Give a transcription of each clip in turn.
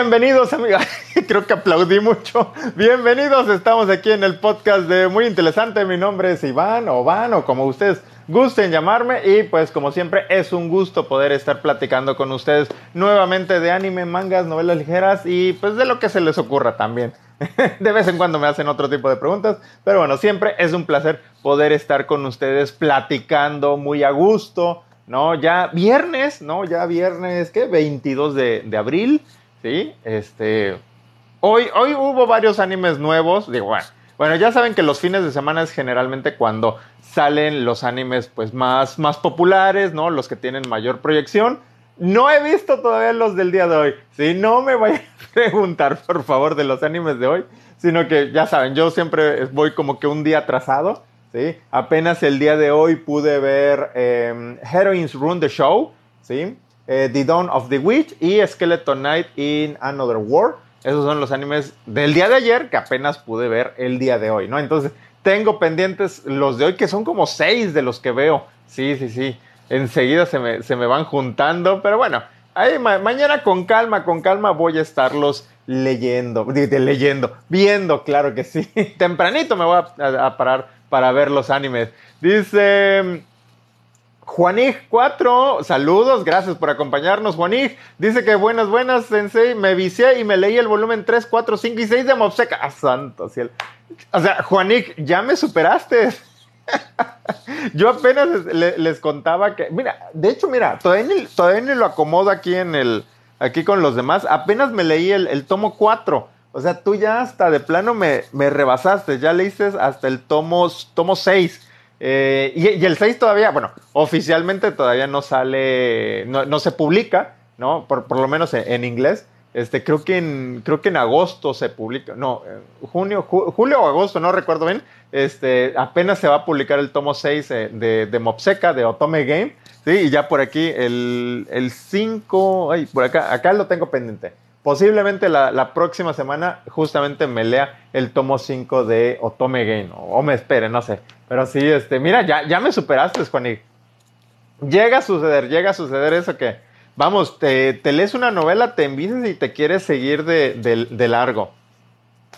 Bienvenidos amigos, creo que aplaudí mucho. Bienvenidos, estamos aquí en el podcast de Muy Interesante. Mi nombre es Iván o Van o como ustedes gusten llamarme y pues como siempre es un gusto poder estar platicando con ustedes nuevamente de anime, mangas, novelas ligeras y pues de lo que se les ocurra también. De vez en cuando me hacen otro tipo de preguntas, pero bueno, siempre es un placer poder estar con ustedes platicando muy a gusto, ¿no? Ya viernes, ¿no? Ya viernes, ¿qué? 22 de, de abril. ¿Sí? Este, hoy, hoy hubo varios animes nuevos, digo, bueno, bueno, ya saben que los fines de semana es generalmente cuando salen los animes pues más, más populares, ¿no? Los que tienen mayor proyección. No he visto todavía los del día de hoy. Si no me vayan a preguntar, por favor, de los animes de hoy, sino que ya saben, yo siempre voy como que un día atrasado, ¿sí? Apenas el día de hoy pude ver eh, Heroines Run the Show, ¿sí? Eh, the Dawn of the Witch y Skeleton Knight in Another War. Esos son los animes del día de ayer que apenas pude ver el día de hoy, ¿no? Entonces, tengo pendientes los de hoy, que son como seis de los que veo. Sí, sí, sí. Enseguida se me, se me van juntando, pero bueno, ahí mañana con calma, con calma voy a estarlos leyendo, leyendo, viendo, claro que sí. Tempranito me voy a parar para ver los animes. Dice Juanig 4, saludos, gracias por acompañarnos, Juanig. Dice que buenas, buenas, Sensei. Me vicié y me leí el volumen 3, 4, 5 y 6 de Mobseca. ¡Ah, santo cielo! O sea, Juanig, ya me superaste. Yo apenas les, contaba que. Mira, de hecho, mira, todavía ni, lo acomodo aquí en el. Aquí con los demás. Apenas me leí el, tomo 4. O sea, tú ya hasta de plano me, me rebasaste. Ya leíste hasta el tomo, tomo 6. Eh, y, el 6 todavía, bueno, oficialmente todavía no sale, no, se publica, ¿no? Por, por lo menos en, inglés. Este, creo que en, creo que en agosto se publica, no, junio, julio o agosto, no recuerdo bien. Este, apenas se va a publicar el tomo 6 eh, de, de Mopseca, de Otome Game, ¿sí? Y ya por aquí el, el 5, ay, por acá, acá lo tengo pendiente. Posiblemente la, próxima semana justamente me lea el tomo 5 de Otome Game, o, me espere, no sé. Pero sí, este, mira, ya, ya me superaste, Juaní. Llega a suceder, llega a suceder eso que, vamos, te, lees una novela, te envices y te quieres seguir de, largo.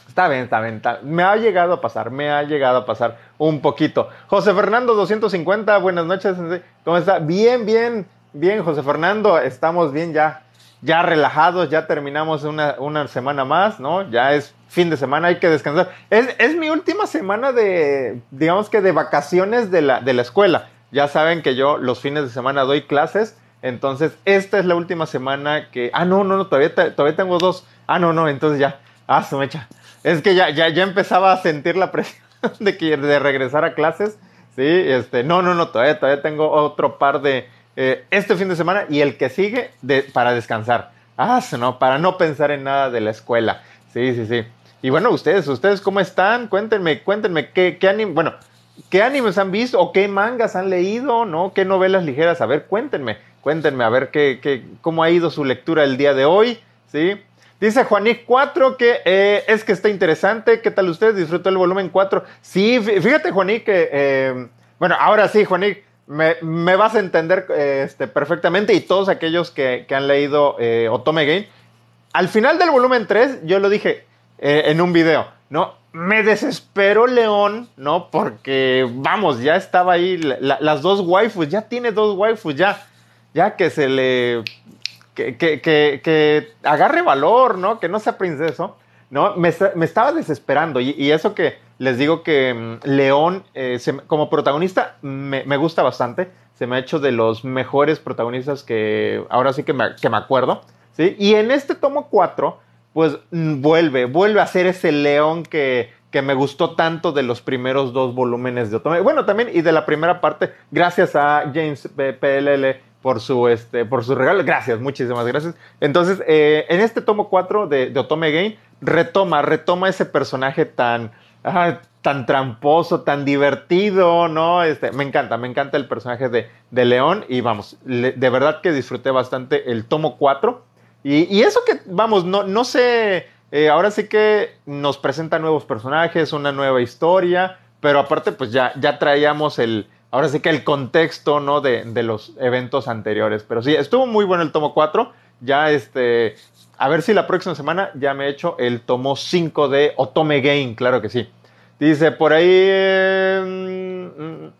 Está bien, está bien, Me ha llegado a pasar, me ha llegado a pasar un poquito. José Fernando 250, buenas noches. ¿Cómo está? Bien, bien, bien, José Fernando. Estamos bien ya ya relajados, ya terminamos una, semana más, ¿no? Ya es fin de semana, hay que descansar. Es, mi última semana de, digamos que de vacaciones de la, de la escuela. Ya saben que yo los fines de semana doy clases, entonces esta es la última semana que... Ah, no, no, no, todavía, todavía tengo dos. Ah, no, no, entonces ya. Ah, su mecha. Es que ya, ya, ya empezaba a sentir la presión de, que, de regresar a clases. Sí, este, no, no, no, todavía, todavía tengo otro par de eh, este fin de semana y el que sigue para descansar. Ah, no, para no pensar en nada de la escuela. Sí, sí, sí. Y bueno, ustedes, ustedes cómo están? Cuéntenme, cuéntenme qué, qué bueno, qué animes han visto o qué mangas han leído, ¿no? ¿Qué novelas ligeras? A ver, cuéntenme, cuéntenme, a ver qué, qué, cómo ha ido su lectura el día de hoy, ¿sí? Dice Juanic 4 que eh, es que está interesante. ¿Qué tal ustedes? ¿Disfrutó el volumen 4? Sí, fíjate, Juanic, que, eh, bueno, ahora sí, Juanic, me, vas a entender este, perfectamente y todos aquellos que, han leído eh, Otome Game. Al final del volumen 3, yo lo dije eh, en un video, ¿no? Me desesperó León, ¿no? Porque, vamos, ya estaba ahí las dos waifus, ya tiene dos waifus, ya, ya que se le... Que, que, que, agarre valor, ¿no? Que no sea princeso, ¿no? Me, estaba desesperando y eso que les digo que mm, León, eh, como protagonista, me, gusta bastante. Se me ha hecho de los mejores protagonistas que ahora sí que me, acuerdo. ¿sí? Y en este tomo 4, pues mm, vuelve, vuelve a ser ese León que, que me gustó tanto de los primeros dos volúmenes de Otome. Bueno, también y de la primera parte, gracias a James PLL por su, este, por su regalo. Gracias, muchísimas gracias. Entonces, eh, en este tomo 4 de, Otome Game, retoma, retoma ese personaje tan tan tramposo, tan divertido, ¿no? Este, me encanta, me encanta el personaje de, de León y vamos, de verdad que disfruté bastante el tomo 4. Y, eso que, vamos, no, no sé, eh, ahora sí que nos presenta nuevos personajes, una nueva historia, pero aparte pues ya, ya traíamos el, ahora sí que el contexto, ¿no? De, de los eventos anteriores. Pero sí, estuvo muy bueno el tomo 4, ya este, a ver si la próxima semana ya me he hecho el tomo 5 de Otome Game, claro que sí. Dice por ahí. Eh,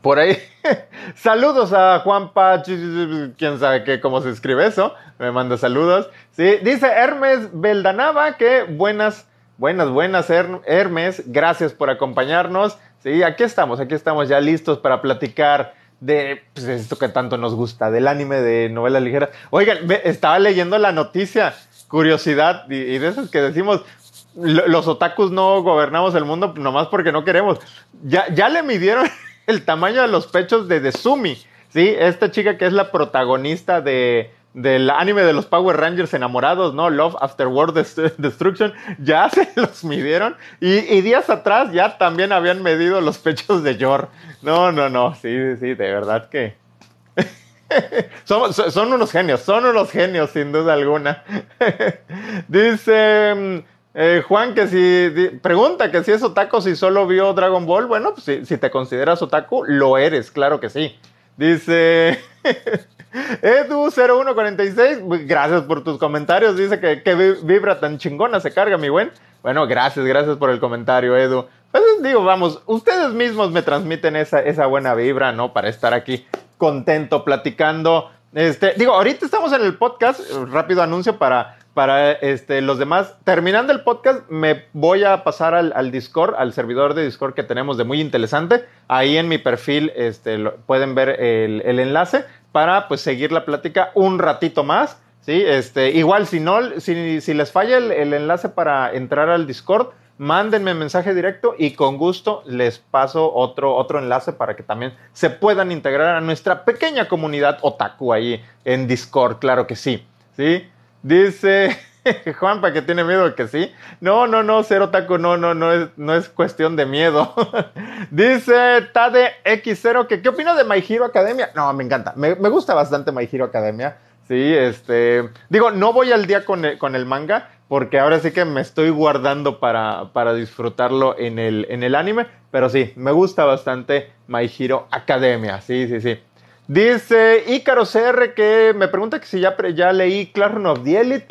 por ahí. saludos a Juanpa. Quién sabe qué, cómo se escribe eso. Me manda saludos. Sí, dice Hermes Beldanaba que buenas, buenas, buenas, Hermes. Gracias por acompañarnos. Sí, aquí estamos, aquí estamos ya listos para platicar de pues, esto que tanto nos gusta, del anime de novela ligera. Oigan, estaba leyendo la noticia, curiosidad, y, de esas que decimos, los otakus no gobernamos el mundo nomás porque no queremos. Ya, ya le midieron el tamaño de los pechos de Desumi, ¿sí? Esta chica que es la protagonista de, del anime de los Power Rangers enamorados, ¿no? Love After World Destruction, ya se los midieron. Y, días atrás ya también habían medido los pechos de Yor. No, no, no, sí, sí, de verdad que... son, son, unos genios, son unos genios, sin duda alguna. Dice... Eh, Juan, que si pregunta que si es otaku si solo vio Dragon Ball, bueno, pues si, si te consideras otaku, lo eres, claro que sí. Dice Edu0146, gracias por tus comentarios, dice que, que, vibra tan chingona, se carga mi buen. Bueno, gracias, gracias por el comentario, Edu. Pues digo, vamos, ustedes mismos me transmiten esa, esa buena vibra, ¿no? Para estar aquí contento, platicando. Este, digo, ahorita estamos en el podcast, rápido anuncio para para este, los demás. Terminando el podcast, me voy a pasar al, Discord, al servidor de Discord que tenemos de muy interesante. Ahí en mi perfil este, pueden ver el, enlace para pues, seguir la plática un ratito más. ¿sí? Este, igual, si, no, si, les falla el, el, enlace para entrar al Discord, mándenme mensaje directo y con gusto les paso otro, otro enlace para que también se puedan integrar a nuestra pequeña comunidad otaku ahí en Discord, claro que sí. ¿sí? Dice Juanpa que tiene miedo que sí. No, no, no, cero taco, no, no, no es, no es cuestión de miedo. Dice Tade X0 que ¿qué opina de My Hero Academia? No, me encanta. Me, gusta bastante My Hero Academia. Sí, este. Digo, no voy al día con el, con el manga, porque ahora sí que me estoy guardando para, para disfrutarlo en el, en el anime. Pero sí, me gusta bastante My Hero Academia. Sí, sí, sí. Dice Ícaro CR que me pregunta que si ya, ya leí Clash of the Elite.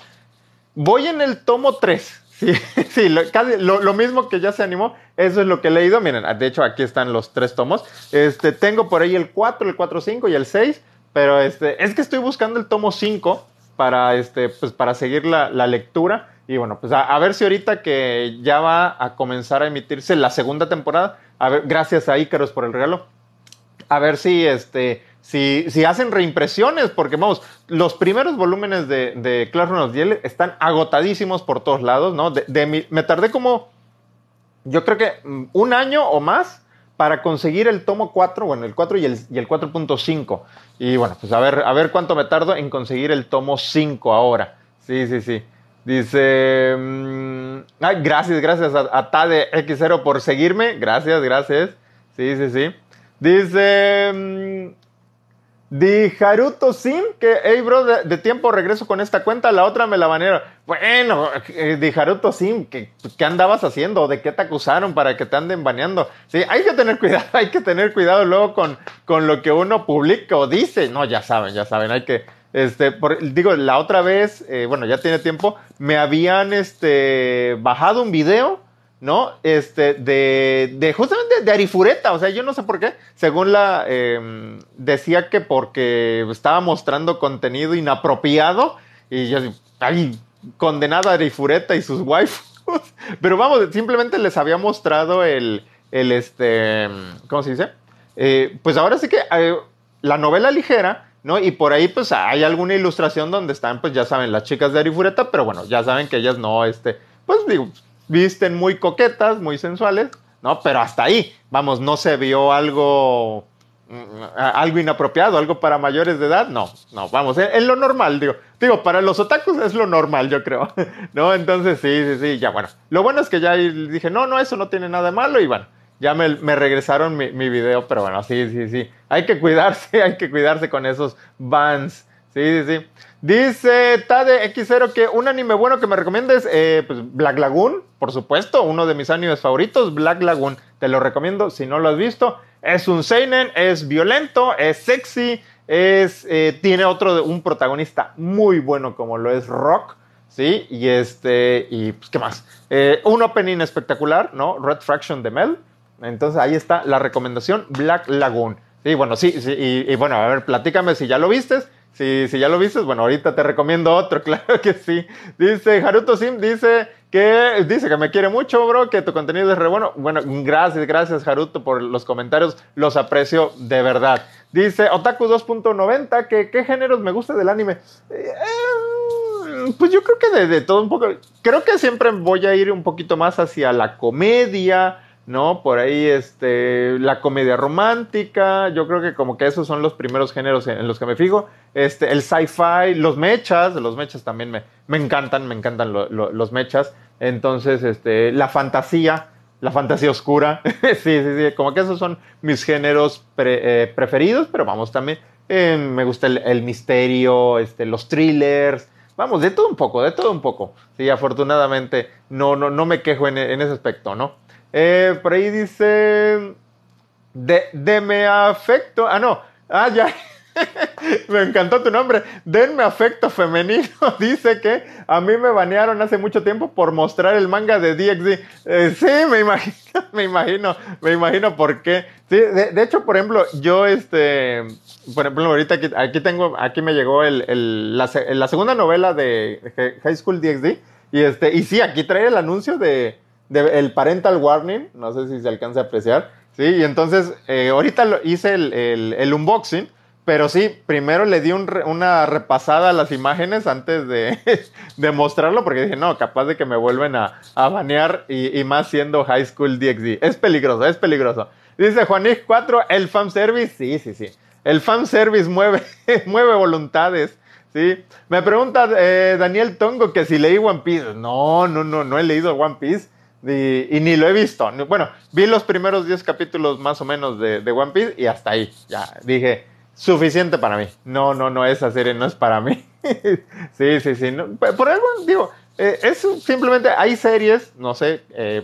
Voy en el tomo 3. Sí, sí lo, mismo que ya se animó, eso es lo que he leído. Miren, de hecho aquí están los tres tomos. Este, tengo por ahí el 4, el 4, 5 y el 6, pero este, es que estoy buscando el tomo 5 para, este, pues, para seguir la, lectura. Y bueno, pues a, ver si ahorita que ya va a comenzar a emitirse la segunda temporada, gracias a Ícaros por el regalo, a ver si este, si, si hacen reimpresiones, porque vamos, los primeros volúmenes de, de Clash of the están agotadísimos por todos lados, ¿no? De, me tardé como, yo creo que mm, un año o más para conseguir el tomo 4, bueno, el 4 y el, y el 4.5. Y bueno, pues a ver, a ver cuánto me tardo en conseguir el tomo 5 ahora. Sí, sí, sí. Dice, mm, ay, gracias, gracias a, a Tade X0 por seguirme. Gracias, gracias. Sí, sí, sí. Dice, mm, Di Haruto Sim, que, hey bro, de, tiempo regreso con esta cuenta, la otra me la banearon. Bueno, eh, Di Haruto Sim, ¿qué, ¿qué, andabas haciendo? ¿De qué te acusaron para que te anden baneando? Sí, hay que tener cuidado, hay que tener cuidado luego con, con lo que uno publica o dice. No, ya saben, ya saben, hay que, este, digo, la otra vez, eh, bueno, ya tiene tiempo, me habían, este, bajado un video ¿no? Este, de, de, justamente de Arifureta, o sea, yo no sé por qué, según la, em, decía que porque estaba mostrando contenido inapropiado, y yo, ay, condenado a Arifureta y sus waifus, pero vamos, simplemente les había mostrado el, el este, ¿cómo se dice? Eh, pues ahora sí que eh, la novela ligera, ¿no? Y por ahí pues hay alguna ilustración donde están, pues ya saben, las chicas de Arifureta, pero bueno, ya saben que ellas no, este, pues digo, visten muy coquetas, muy sensuales, ¿no? Pero hasta ahí, vamos, no se vio algo, mm, algo inapropiado, algo para mayores de edad, no, no, vamos, en, lo normal, digo, digo, para los otakus es lo normal, yo creo, ¿no? Entonces, sí, sí, sí, ya, bueno, lo bueno es que ya dije, no, no, eso no tiene nada de malo y bueno, ya me, me regresaron mi, mi, video, pero bueno, sí, sí, sí, hay que cuidarse, hay que cuidarse con esos bans, sí, sí, sí. Dice Tade X0 que un anime bueno que me recomiendes, eh, pues Black Lagoon, por supuesto, uno de mis animes favoritos, Black Lagoon. Te lo recomiendo si no lo has visto. Es un seinen, es violento, es sexy, es, eh, tiene otro, un protagonista muy bueno como lo es Rock. ¿sí? Y este, y pues, ¿qué más? Eh, un opening espectacular, ¿no? Red Fraction de Mel. Entonces ahí está la recomendación, Black Lagoon. Sí, bueno, sí, sí, y, y bueno, a ver, platícame si ya lo vistes. Si, si ya lo viste, bueno, ahorita te recomiendo otro, claro que sí. Dice Haruto Sim, dice que dice que me quiere mucho, bro, que tu contenido es re bueno. Bueno, gracias, gracias Haruto por los comentarios, los aprecio de verdad. Dice Otaku 2.90 que qué géneros me gusta del anime. Eh, pues yo creo que de, de, todo un poco. Creo que siempre voy a ir un poquito más hacia la comedia, ¿no? Por ahí, este, la comedia romántica, yo creo que como que esos son los primeros géneros en, los que me fijo. Este, el sci-fi, los mechas, los mechas también me, me encantan, me encantan lo, lo, los mechas. Entonces, este, la fantasía, la fantasía oscura, sí, sí, sí, como que esos son mis géneros eh, preferidos, pero vamos, también eh, me gusta el, el, misterio, este, los thrillers, vamos, de todo un poco, de todo un poco. Sí, afortunadamente no, no, no me quejo en, en ese aspecto, ¿no? Eh, por ahí dice. De, de me afecto. Ah, no. Ah, ya. me encantó tu nombre. Denme afecto femenino. Dice que a mí me banearon hace mucho tiempo por mostrar el manga de DXD. Eh, sí, me imagino, me imagino, me imagino por qué. Sí, de, hecho, por ejemplo, yo, este, por ejemplo, ahorita aquí, aquí tengo, aquí me llegó el, el, la, la, segunda novela de High School DXD. Y este, y sí, aquí trae el anuncio de, de, el parental warning, no sé si se alcanza a apreciar, ¿sí? Y entonces, eh, ahorita lo, hice el, el, el, unboxing, pero sí, primero le di un, una repasada a las imágenes antes de, de, mostrarlo, porque dije, no, capaz de que me vuelven a, a banear y, y, más siendo High School DxD. Es peligroso, es peligroso. Dice Juanig 4, el fanservice, sí, sí, sí. El fanservice mueve, mueve voluntades. ¿sí? Me pregunta eh, Daniel Tongo que si leí One Piece. No, no, no, no he leído One Piece. Y, ni lo he visto. Bueno, vi los primeros 10 capítulos más o menos de, de, One Piece y hasta ahí. Ya dije, suficiente para mí. No, no, no, esa serie no es para mí. sí, sí, sí. Por algo, digo, eh, es simplemente, hay series, no sé, eh,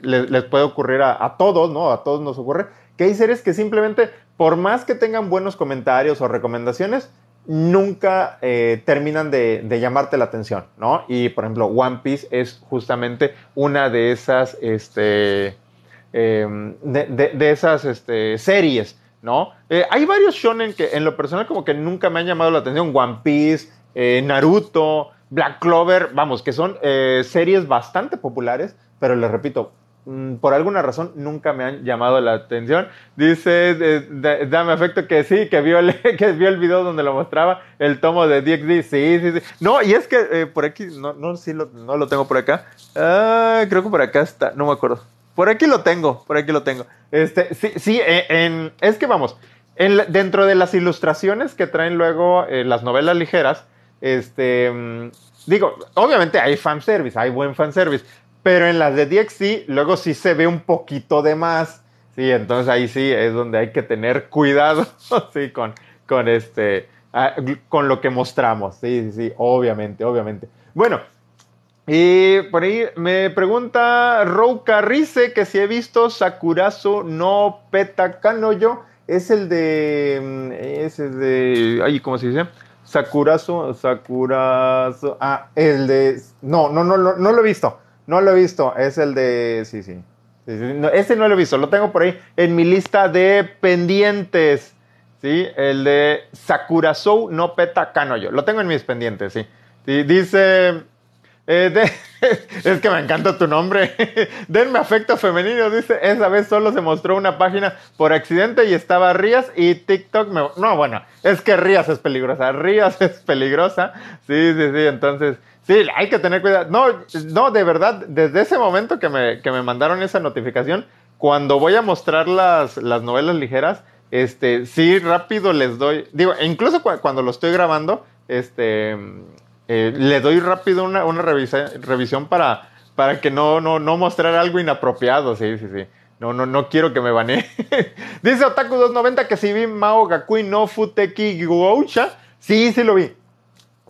les, les, puede ocurrir a, a, todos, ¿no? A todos nos ocurre, que hay series que simplemente, por más que tengan buenos comentarios o recomendaciones, nunca eh, terminan de, llamarte la atención, ¿no? Y por ejemplo, One Piece es justamente una de esas, este, eh, de, esas este, series, ¿no? Eh, hay varios shonen que en lo personal como que nunca me han llamado la atención, One Piece, eh, Naruto, Black Clover, vamos, que son series bastante populares, pero les repito, por alguna razón nunca me han llamado la atención. Dice Dame Afecto que sí, que vio, el, que vio el video donde lo mostraba, el tomo de DXD. Sí, sí, sí. No, y es que eh, por aquí, no, no, sí lo, no lo tengo por acá. Ah, creo que por acá está, no me acuerdo. Por aquí lo tengo, por aquí lo tengo. Este, sí, sí, en es que vamos, en, dentro de las ilustraciones que traen luego eh, las novelas ligeras, este, mm, digo, obviamente hay fanservice, hay buen fanservice, pero en las de DXC luego sí se ve un poquito de más. Sí, entonces ahí sí es donde hay que tener cuidado, sí, con, con este, con lo que mostramos. Sí, sí, sí, obviamente, obviamente. Bueno, y por ahí me pregunta Rouka Rice que si he visto Sakurazo no Petakanoyo. Es el de. Es el de. Ay, ¿cómo se dice? Sakurazo, Sakurazo. Ah, el de. No, no, no, no, no lo he visto. No lo he visto, es el de. Sí, sí. No, ese no lo he visto, lo tengo por ahí en mi lista de pendientes. ¿Sí? El de Sakurasou no Peta Kanoyo. Lo tengo en mis pendientes, sí. sí dice. Eh, es que me encanta tu nombre. Denme afecto femenino. Dice: Esa vez solo se mostró una página por accidente y estaba Rías y TikTok me. No, bueno, es que Rías es peligrosa. Rías es peligrosa. Sí, sí, sí. Entonces. Sí, hay que tener cuidado. No, no, de verdad, desde ese momento que me, que me mandaron esa notificación, cuando voy a mostrar las, las novelas ligeras, este, sí, rápido les doy, digo, incluso cu cuando lo estoy grabando, este, eh, le doy rápido una, una revisa, revisión para, para que no, no, no mostrar algo inapropiado, sí, sí, sí. No, no, no quiero que me banee. Dice Otaku290 que si vi Mao Gakui no Futeki Goucha. Sí, sí lo vi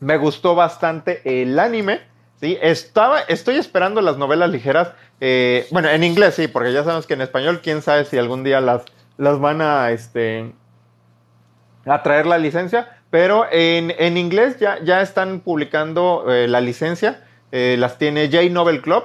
me gustó bastante el anime. ¿sí? Estaba, estoy esperando las novelas ligeras. Eh, bueno, en inglés sí, porque ya sabemos que en español, quién sabe si algún día las, las van a, este, a traer la licencia. pero en, en inglés ya, ya están publicando eh, la licencia. Eh, las tiene J Novel Club,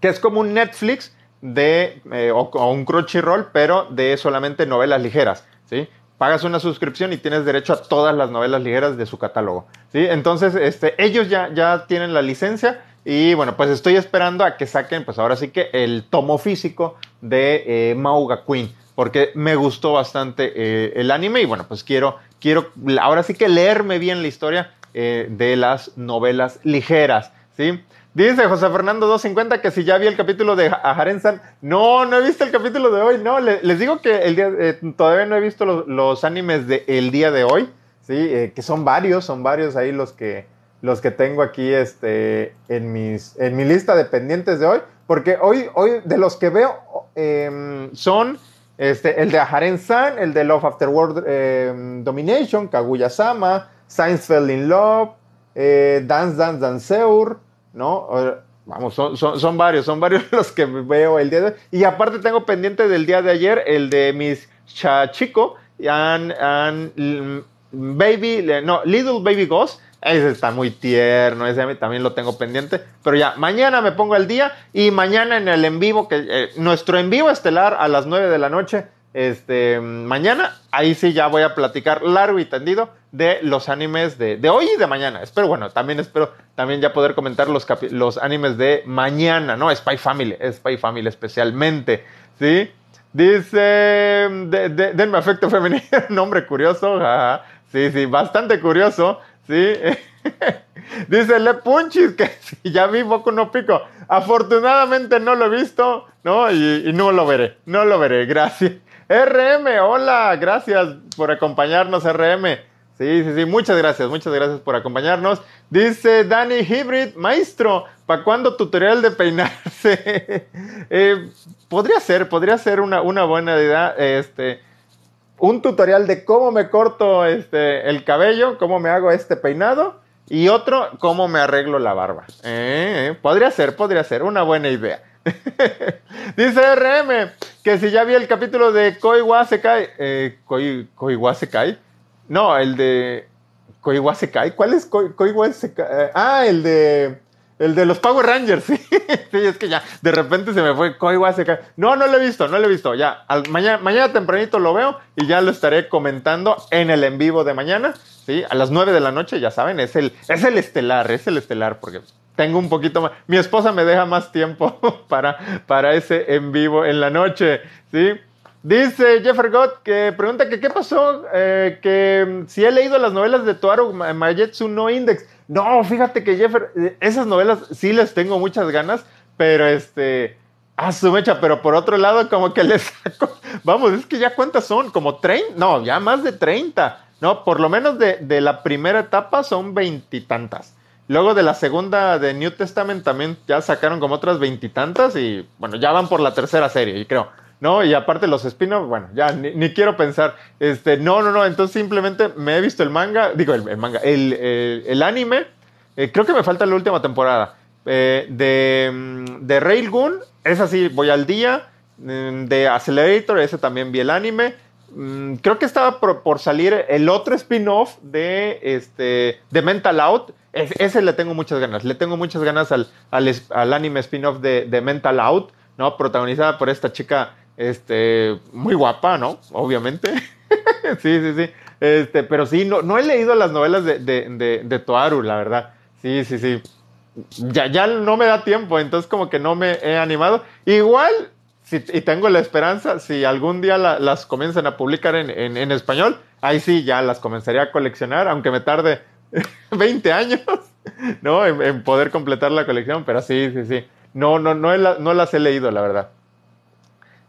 que es como un Netflix de, o, un Crunchyroll, pero de solamente novelas ligeras. ¿sí? Pagas una suscripción y tienes derecho a todas las novelas ligeras de su catálogo. ¿sí? Entonces, este, ellos ya, ya tienen la licencia y bueno, pues estoy esperando a que saquen, pues ahora sí que el tomo físico de eh, Mauga Queen, porque me gustó bastante eh, el anime y bueno, pues quiero, quiero ahora sí que leerme bien la historia eh, de las novelas ligeras, ¿sí? Dice José Fernando 250 que si ya vi el capítulo de Aharen-san. No, no he visto el capítulo de hoy. No, le, les digo que el día, eh, todavía no he visto los, animes del el día de hoy. Sí, eh, que son varios, son varios ahí los que, los que tengo aquí este, en, mis, en mi lista de pendientes de hoy, porque hoy, hoy de los que veo eh, son este, el de Aharen-san, el de Love After World eh, Domination, Kaguya-sama, Science Fell in Love, eh, Dance Dance Danceur, ¿no? Vamos, son, son, son, varios, son varios los que veo el día de hoy. Y aparte tengo pendiente del día de ayer el de mis Chachico, and, Baby, no, Little Baby Ghost, ese está muy tierno, ese también lo tengo pendiente. Pero ya, mañana me pongo al día y mañana en el en vivo, que eh, nuestro en vivo estelar a las 9 de la noche, este, mañana, ahí sí ya voy a platicar largo y tendido de los animes de, hoy y de mañana. Espero, bueno, también espero también ya poder comentar los, animes de mañana, ¿no? Spy Family, Spy Family especialmente, ¿sí? Dice, de, de, denme afecto femenino, nombre curioso, sí, sí, bastante curioso. Sí. Dice Le Punchis que si ya vi Boku no Pico. Afortunadamente no lo he visto, ¿no? Y, no lo veré, no lo veré, gracias. RM, hola, gracias por acompañarnos, RM. Sí, sí, sí, muchas gracias, muchas gracias por acompañarnos. Dice Dani Hybrid, maestro, ¿para cuándo tutorial de peinarse? eh, podría ser, podría ser una, una buena idea. Este, un tutorial de cómo me corto este, el cabello, cómo me hago este peinado y otro, cómo me arreglo la barba. Eh, podría ser, podría ser, una buena idea. Dice RM que si ya vi el capítulo de Koiwa Sekai. Eh, Koi, Koiwa Sekai. No, el de Koiwa Sekai. ¿Cuál es Koi, Koiwa Sekai? Ah, el de el de los Power Rangers, sí. es que ya, de repente se me fue Koiwa Sekai. No, no lo he visto, no lo he visto. Ya, mañana, mañana tempranito lo veo y ya lo estaré comentando en el en vivo de mañana. Sí, a las 9 de la noche, ya saben, es el, es el estelar, es el estelar, porque tengo un poquito más. Mi esposa me deja más tiempo para, para ese en vivo en la noche, ¿sí? Dice Jeffer Gott que pregunta que qué pasó, eh, que si he leído las novelas de Toaru Majetsu no Index. No, fíjate que Jeffer, esas novelas sí les tengo muchas ganas, pero este, a su mecha, pero por otro lado como que les saco, vamos, es que ya cuántas son, como 30, no, ya más de 30, no, por lo menos de, de la primera etapa son veintitantas. Luego de la segunda de New Testament también ya sacaron como otras veintitantas y bueno, ya van por la tercera serie, y creo. ¿no? Y aparte los spin-offs, bueno, ya ni, quiero pensar. Este, no, no, no, entonces simplemente me he visto el manga, digo, el, manga, el, el, el anime, eh, creo que me falta la última temporada. Eh, de, de Railgun, esa sí, voy al día. De Accelerator, ese también vi el anime. Creo que estaba por, salir el otro spin-off de, este, de Mental Out. Es, ese le tengo muchas ganas. Le tengo muchas ganas al, al, al anime spin-off de, de Mental Out, ¿no? Protagonizada por esta chica este, muy guapa, ¿no? Obviamente. sí, sí, sí. Este, pero sí, no, no he leído las novelas de, de, de, de, Toaru, la verdad. Sí, sí, sí. Ya, ya no me da tiempo, entonces como que no me he animado. Igual, y tengo la esperanza, si algún día la, las comienzan a publicar en, en, español, ahí sí ya las comenzaría a coleccionar, aunque me tarde 20 años, ¿no? En, poder completar la colección, pero sí, sí, sí. No, no, no, no las he leído, la verdad.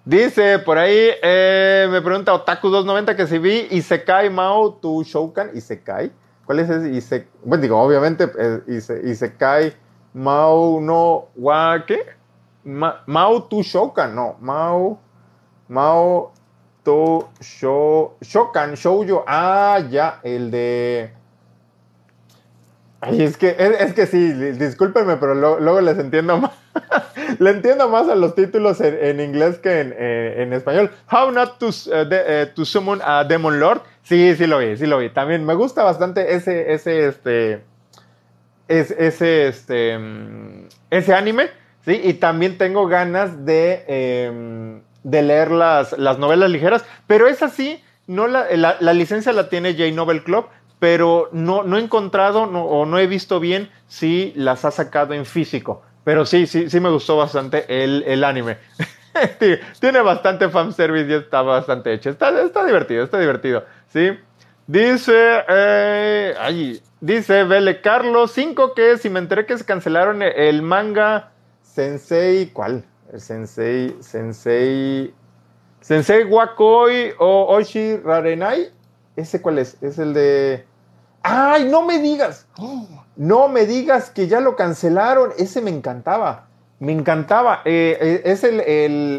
Dice por ahí, eh, me pregunta Otaku290 que si vi Isekai Mao tu Shoukan. Isekai. ¿Cuál es ese? Bueno, digo, obviamente eh, Ise, Isekai Mao no wa ¿qué? Ma, Mao tu Shoukan, no. Mao Mao tu Shou, Shokan, Shoujo. Ah, ya, el de... Ay, es que, es, es que sí, discúlpenme, pero luego les entiendo más. le entiendo más a los títulos en, inglés que en, eh, en, español. How not to, uh, to summon a Demon Lord. Sí, sí lo vi, sí lo vi. También me gusta bastante ese, ese, este, ese, este, mm, ese anime, Y también tengo ganas de, em, de leer las, las novelas ligeras, pero es así, no la, la, licencia la tiene J Novel Club, pero no, no he encontrado o no he visto bien si las ha sacado en físico. Pero sí, sí, sí me gustó bastante el, el anime. Tiene bastante fanservice y está bastante hecho. Está, está divertido, está divertido. ¿sí? Dice, eh, dice Vele Carlos 5 que si me enteré que se cancelaron el manga Sensei, ¿cuál? El Sensei, Sensei, Sensei Wakoi o Oshi Rarenai. ¿Ese cuál es? Es el de... ¡Ay, no me digas! No me digas que ya lo cancelaron. Ese me encantaba. Me encantaba. Eh, eh, es el,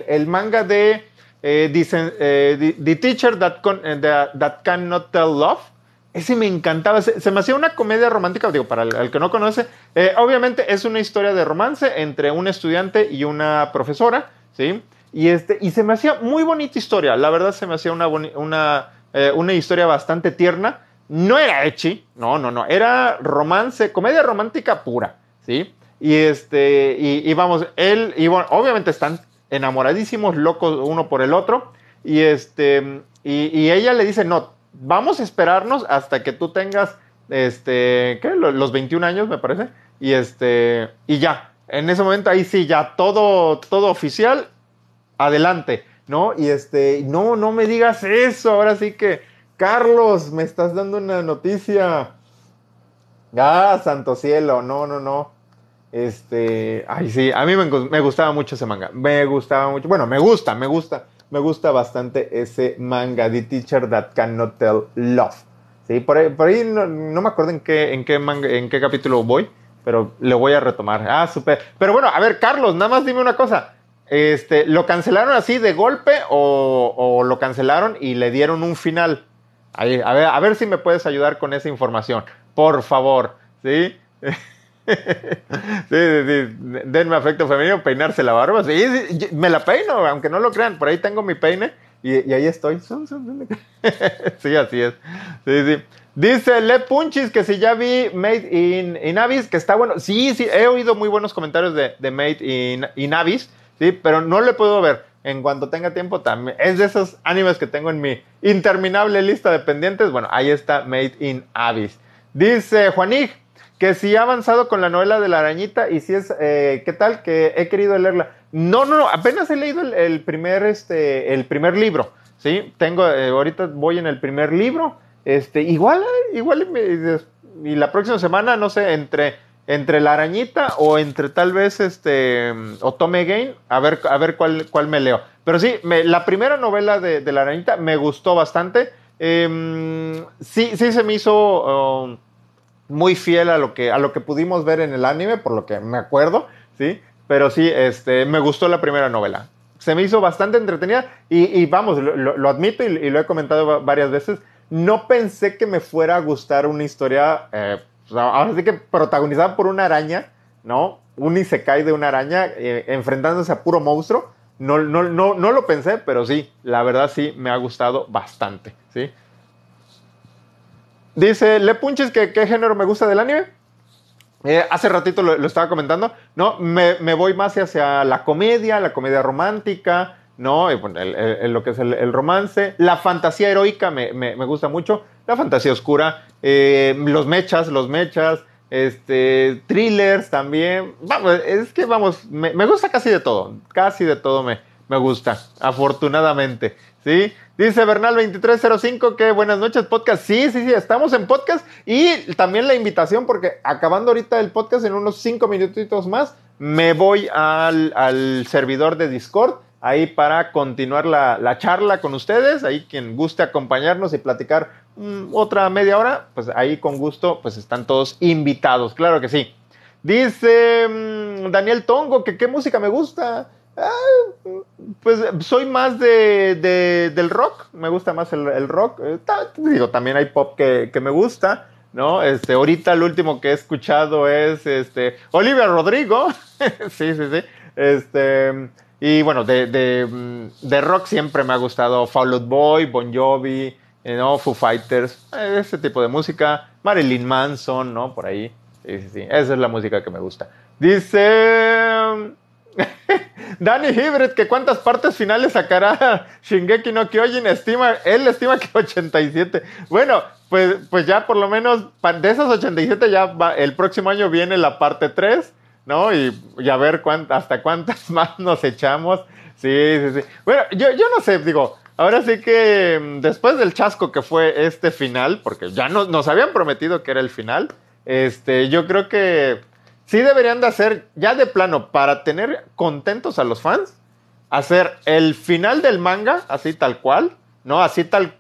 el, manga de eh, eh the, Teacher that, that, Cannot Tell Love. Ese me encantaba. Se, me hacía una comedia romántica. Digo, para el, que no conoce, obviamente es una historia de romance entre un estudiante y una profesora. ¿Sí? Y, este, y se me hacía muy bonita historia. La verdad, se me hacía una, una, una historia bastante tierna no era echi, no, no, no, era romance, comedia romántica pura, ¿sí? Y este, y, vamos, él, y bueno, obviamente están enamoradísimos, locos uno por el otro, y este, y, ella le dice, no, vamos a esperarnos hasta que tú tengas, este, ¿qué? Los 21 años, me parece, y este, y ya, en ese momento ahí sí, ya todo, todo oficial, adelante, ¿no? Y este, no, no me digas eso, ahora sí que Carlos, me estás dando una noticia. Ah, santo cielo, no, no, no. Este, ay, sí, a mí me, gustaba mucho ese manga. Me gustaba mucho. Bueno, me gusta, me gusta. Me gusta bastante ese manga, The Teacher That Cannot Tell Love. Sí, por ahí, no, me acuerdo en qué, en, qué en qué capítulo voy, pero le voy a retomar. Ah, súper. Pero bueno, a ver, Carlos, nada más dime una cosa. Este, ¿Lo cancelaron así de golpe o, o lo cancelaron y le dieron un final? a, ver, a ver si me puedes ayudar con esa información. Por favor, ¿sí? sí, sí, denme afecto femenino, peinarse la barba. Sí, me la peino, aunque no lo crean. Por ahí tengo mi peine y, ahí estoy. sí, así es. Sí, sí. Dice Le Punchis que si ya vi Made in, in, Abyss, que está bueno. Sí, sí, he oído muy buenos comentarios de, de Made in, in Abyss, sí, pero no le puedo ver en cuanto tenga tiempo también. Es de esos animes que tengo en mi interminable lista de pendientes. Bueno, ahí está Made in Abyss. Dice Juanig que si ha avanzado con la novela de la arañita y si es, eh, ¿qué tal? Que he querido leerla. No, no, no, apenas he leído el, primer, este, el primer libro, ¿sí? Tengo, eh, ahorita voy en el primer libro, este, igual, igual, y la próxima semana, no sé, entre entre la arañita o entre tal vez este Otome Game, a ver, a ver cuál, cuál me leo. Pero sí, la primera novela de, la arañita me gustó bastante. Em, sí, sí se me hizo um, muy fiel a lo, que, a lo que pudimos ver en el anime, por lo que me acuerdo, ¿sí? Pero sí, este, me gustó la primera novela. Se me hizo bastante entretenida y, vamos, lo, admito y, lo he comentado varias veces. No pensé que me fuera a gustar una historia eh, ahora sí que protagonizada por una araña, ¿no? Un Isekai de una araña eh, enfrentándose a puro monstruo. No, no, no, no lo pensé, pero sí, la verdad sí me ha gustado bastante, ¿sí? Dice Le Punches qué género me gusta del anime. Eh, hace ratito lo, estaba comentando, ¿no? Me, voy más hacia la comedia, la comedia romántica, ¿no? lo que es el, romance. La fantasía heroica me, me, gusta mucho. La fantasía oscura. Eh, los mechas, los mechas. Este, thrillers también. Vamos, es que vamos, me, gusta casi de todo. Casi de todo me, me gusta, afortunadamente. ¿Sí? Dice Bernal2305 que buenas noches, podcast. Sí, sí, sí, estamos en podcast. Y también la invitación, porque acabando ahorita el podcast en unos cinco minutitos más, me voy al, al servidor de Discord ahí para continuar la, charla con ustedes. Ahí quien guste acompañarnos y platicar mm, otra media hora, pues ahí con gusto, pues están todos invitados, claro que sí. Dice mm, Daniel Tongo que qué música me gusta. Ah, pues soy más de, del rock, me gusta más el, rock. Eh, digo, también hay pop que, me gusta. ¿no? Este, ahorita el último que he escuchado es este, Olivia Rodrigo. sí, sí, sí. Este, y bueno, de, de rock siempre me ha gustado Fall Out Boy, Bon Jovi, eh, ¿no? Foo Fighters, eh, ese tipo de música. Marilyn Manson, ¿no? Por ahí. Sí, sí, sí. Esa es la música que me gusta. Dice. Danny Hybrid, que cuántas partes finales sacará Shingeki no Kyojin, estima, él estima que 87. Bueno, pues, pues ya por lo menos de esas 87 ya va, el próximo año viene la parte 3, ¿no? Y, y a ver hasta cuántas más nos echamos. Sí, sí, sí. Bueno, yo, yo no sé, digo, ahora sí que mm, después del chasco que fue este final, porque ya no, nos habían prometido que era el final, este, yo creo que sí deberían de hacer, ya de plano, para tener contentos a los fans, hacer el final del manga, así tal cual, ¿no? Así tal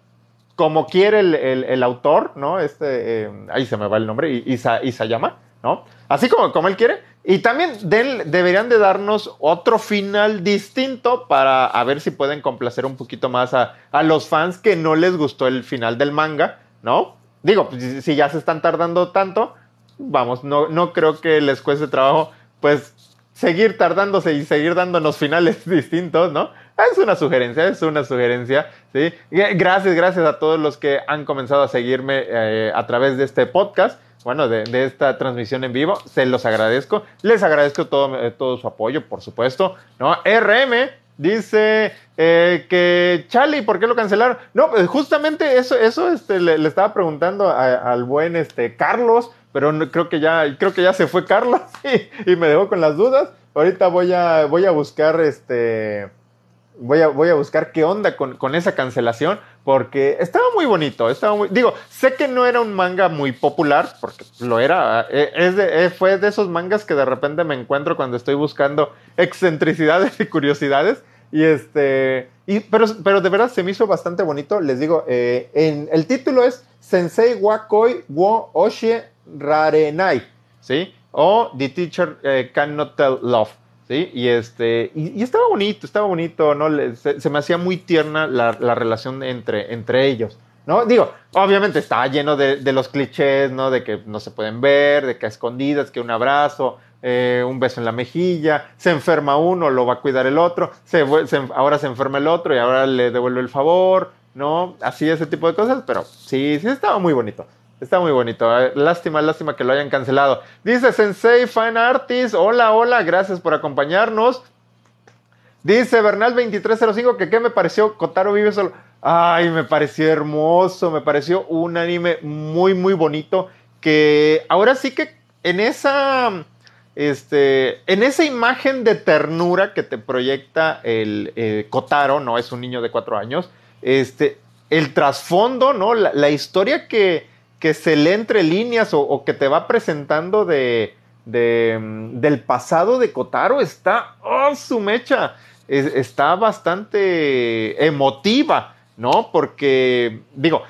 como quiere el, autor, ¿no? Este, eh, ahí se me va el nombre, Isa, Isayama, ¿no? Así como, como él quiere. Y también deberían de darnos otro final distinto para a ver si pueden complacer un poquito más a, a los fans que no les gustó el final del manga, ¿no? Digo, pues, si ya se están tardando tanto, vamos, no, no creo que les cueste trabajo, pues, seguir tardándose y seguir dándonos finales distintos, ¿no? Es una sugerencia, es una sugerencia, ¿sí? Gracias, gracias a todos los que han comenzado a seguirme eh, a través de este podcast, bueno, de, esta transmisión en vivo, se los agradezco, les agradezco todo, eh, todo su apoyo, por supuesto, ¿no? RM dice eh, que Charlie, ¿por qué lo cancelaron? No, pues justamente eso, eso este, le, estaba preguntando al buen este, Carlos, pero creo que ya, creo que ya se fue Carlos y, me dejó con las dudas. Ahorita voy a, voy a buscar este. Voy a, voy a buscar qué onda con, esa cancelación, porque estaba muy bonito, estaba digo, sé que no era un manga muy popular, porque lo era, eh, es de, eh, fue de esos mangas que de repente me encuentro cuando estoy buscando excentricidades y curiosidades, y este, y, pero, pero de verdad se me hizo bastante bonito, les digo, eh, en, el título es Sensei Wakoi wo Oshie Rarenai, ¿sí? O The Teacher eh, Cannot Tell Love, ¿sí? Y, este, y, estaba bonito, estaba bonito, ¿no? Se, me hacía muy tierna la, relación entre, entre ellos, ¿no? Digo, obviamente estaba lleno de, los clichés, ¿no? De que no se pueden ver, de que a escondidas, que un abrazo, eh, un beso en la mejilla, se enferma uno, lo va a cuidar el otro, se, ahora se enferma el otro y ahora le devuelve el favor, ¿no? Así ese tipo de cosas, pero sí, sí estaba muy bonito. Está muy bonito. Eh. Lástima, lástima que lo hayan cancelado. Dice Sensei Fine Artist. Hola, hola, gracias por acompañarnos. Dice Bernal2305 que qué me pareció Kotaro vive solo. Ay, me pareció hermoso, me pareció un anime muy, muy bonito. Que ahora sí que en esa, este, en esa imagen de ternura que te proyecta el eh, Kotaro, no es un niño de cuatro años, este, el trasfondo, ¿no? la historia que, que se lee entre líneas o, que te va presentando de, mm, del pasado de Kotaro está, oh, su mecha, está bastante emotiva, ¿no? Porque, digo,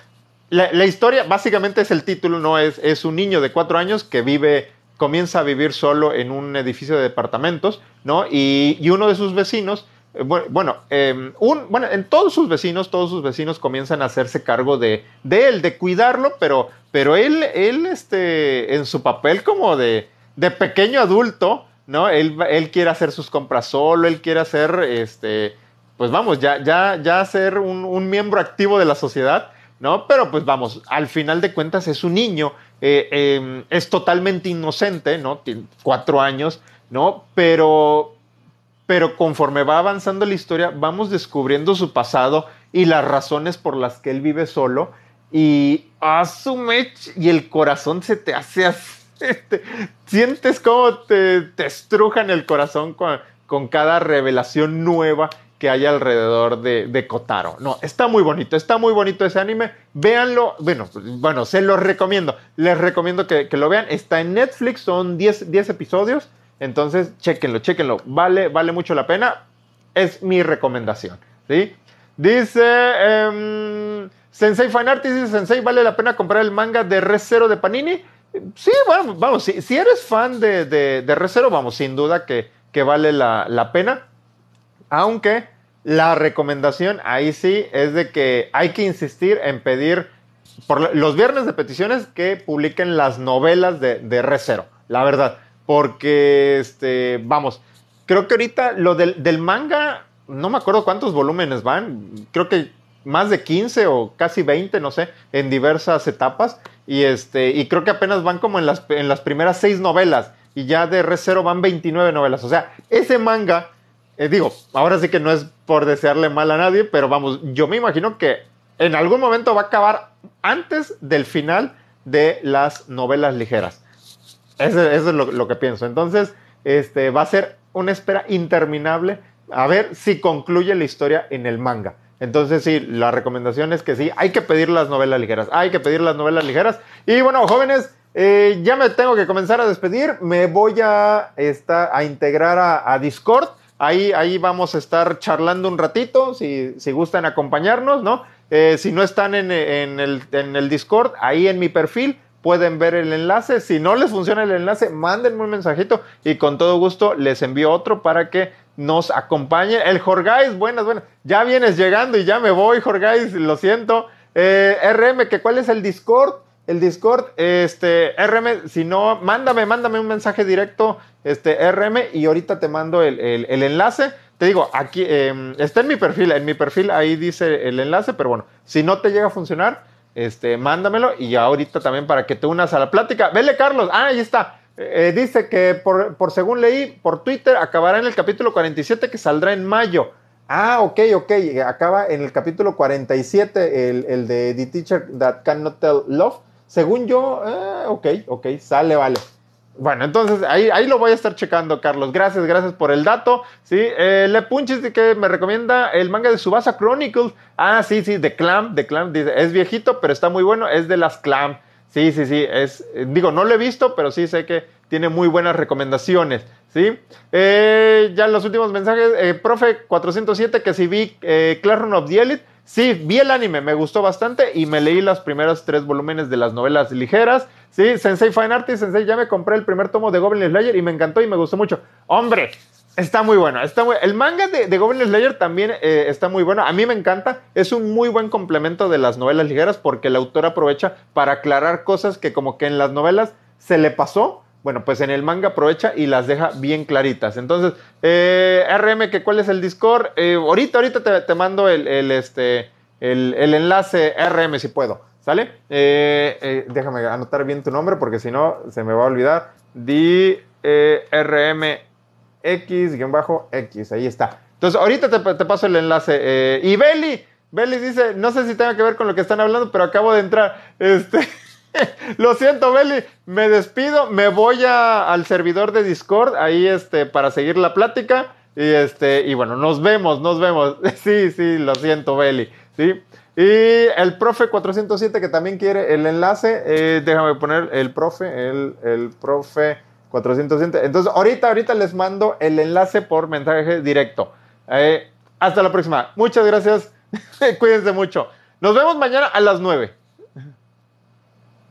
la, historia básicamente es el título, ¿no? Es, es un niño de cuatro años que vive, comienza a vivir solo en un edificio de departamentos, ¿no? Y, uno de sus vecinos bueno, em, bueno, en todos sus vecinos, todos sus vecinos comienzan a hacerse cargo de, él, de cuidarlo, pero, pero él, él este, en su papel como de, pequeño adulto, ¿no? Él, quiere hacer sus compras solo, él quiere hacer, este, pues vamos, ya, ya, ya ser un, un miembro activo de la sociedad, ¿no? Pero pues vamos, al final de cuentas es un niño, eh, em, es totalmente inocente, ¿no? Tiene cuatro años, ¿no? Pero pero conforme va avanzando la historia, vamos descubriendo su pasado y las razones por las que él vive solo. Y asume y el corazón se te hace así. sientes como te, te estrujan el corazón con, cada revelación nueva que hay alrededor de, Kotaro. No, está muy bonito, está muy bonito ese anime. Véanlo, bueno, bueno, se los recomiendo. Les recomiendo que, lo vean. Está en Netflix, son 10 episodios. Entonces, chéquenlo, chéquenlo. Vale, vale mucho la pena. Es mi recomendación. ¿sí? Dice em, Sensei Fanartis, dice Sensei, ¿vale la pena comprar el manga de Recero de Panini? Sí, bueno, vamos, si, si eres fan de, de, Recero, vamos, sin duda que, que vale la, la, pena. Aunque la recomendación ahí sí es de que hay que insistir en pedir por los viernes de peticiones que publiquen las novelas de, de Recero, la verdad porque, este, vamos, creo que ahorita lo del, manga, no me acuerdo cuántos volúmenes van, creo que más de 15 o casi 20, no sé, en diversas etapas. Y, este, y creo que apenas van como en las, en las primeras seis novelas. Y ya de Recero van 29 novelas. O sea, ese manga, eh, digo, ahora sí que no es por desearle mal a nadie, pero vamos, yo me imagino que en algún momento va a acabar antes del final de las novelas ligeras. Eso, es lo, que pienso. Entonces, este, va a ser una espera interminable a ver si concluye la historia en el manga. Entonces, sí, la recomendación es que sí, hay que pedir las novelas ligeras, hay que pedir las novelas ligeras. Y bueno, jóvenes, eh, ya me tengo que comenzar a despedir. Me voy a, a integrar a, Discord. Ahí, ahí vamos a estar charlando un ratito, si, si gustan acompañarnos, ¿no? Eh, si no están en, el, en el Discord, ahí en mi perfil pueden ver el enlace. Si no les funciona el enlace, mándenme un mensajito y con todo gusto les envío otro para que nos acompañe. El Jorgais, buenas, buenas. Ya vienes llegando y ya me voy, Jorgais, lo siento. Eh, RM, que cuál es el Discord. El Discord, este, RM, si no, mándame, mándame un mensaje directo, este, RM, y ahorita te mando el, enlace. Te digo, aquí em, está en mi perfil, en mi perfil ahí dice el enlace, pero bueno, si no te llega a funcionar, este, mándamelo y ahorita también para que te unas a la plática. Vele, Carlos, ah, ahí está. Eh, dice que por, según leí por Twitter, acabará en el capítulo 47 que saldrá en mayo. Ah, ok, ok. Acaba en el capítulo 47, el, el de The Teacher That Cannot Tell Love. Según yo, eh, ok, ok, sale, vale. Bueno, entonces ahí, ahí lo voy a estar checando, Carlos. Gracias, gracias por el dato. Sí, eh, Le Punchis que me recomienda el manga de Subasa Chronicles. Ah, sí, sí, de Clam, de Clam. Es viejito, pero está muy bueno. Es de las Clam. Sí, sí, sí. Es, eh, digo, no lo he visto, pero sí sé que tiene muy buenas recomendaciones. ¿sí? Eh, ya los últimos mensajes. Eh, profe 407, que si vi eh, of the Elite. Sí, vi el anime, me gustó bastante y me leí los primeros tres volúmenes de las novelas ligeras. Sí, Sensei Fine Artist, Sensei, ya me compré el primer tomo de Goblin Slayer y me encantó y me gustó mucho. Hombre, está muy bueno. Está el manga de, Goblin Slayer también eh, está muy bueno. A mí me encanta. Es un muy buen complemento de las novelas ligeras porque el autor aprovecha para aclarar cosas que como que en las novelas se le pasó bueno, pues en el manga aprovecha y las deja bien claritas. Entonces, eh, RM, que cuál es el Discord. Eh, ahorita, ahorita te, mando el, este, el, enlace RM si puedo. ¿Sale? Eh, déjame anotar bien tu nombre porque si no se me va a olvidar. DRMX-X, ahí está. Entonces, ahorita te, te paso el enlace. y Beli, Beli dice, no sé si tenga que ver con lo que están hablando, pero acabo de entrar. Este. Lo siento, Beli, me despido, me voy al servidor de Discord ahí este, para seguir la plática. Y, este, y bueno, nos vemos, nos vemos. Sí, sí, lo siento, Beli. ¿sí? Y el profe 407 que también quiere el enlace, eh, déjame poner el profe, el, el profe 407. Entonces, ahorita, ahorita les mando el enlace por mensaje directo. Eh, hasta la próxima. Muchas gracias. Cuídense mucho. Nos vemos mañana a las 9.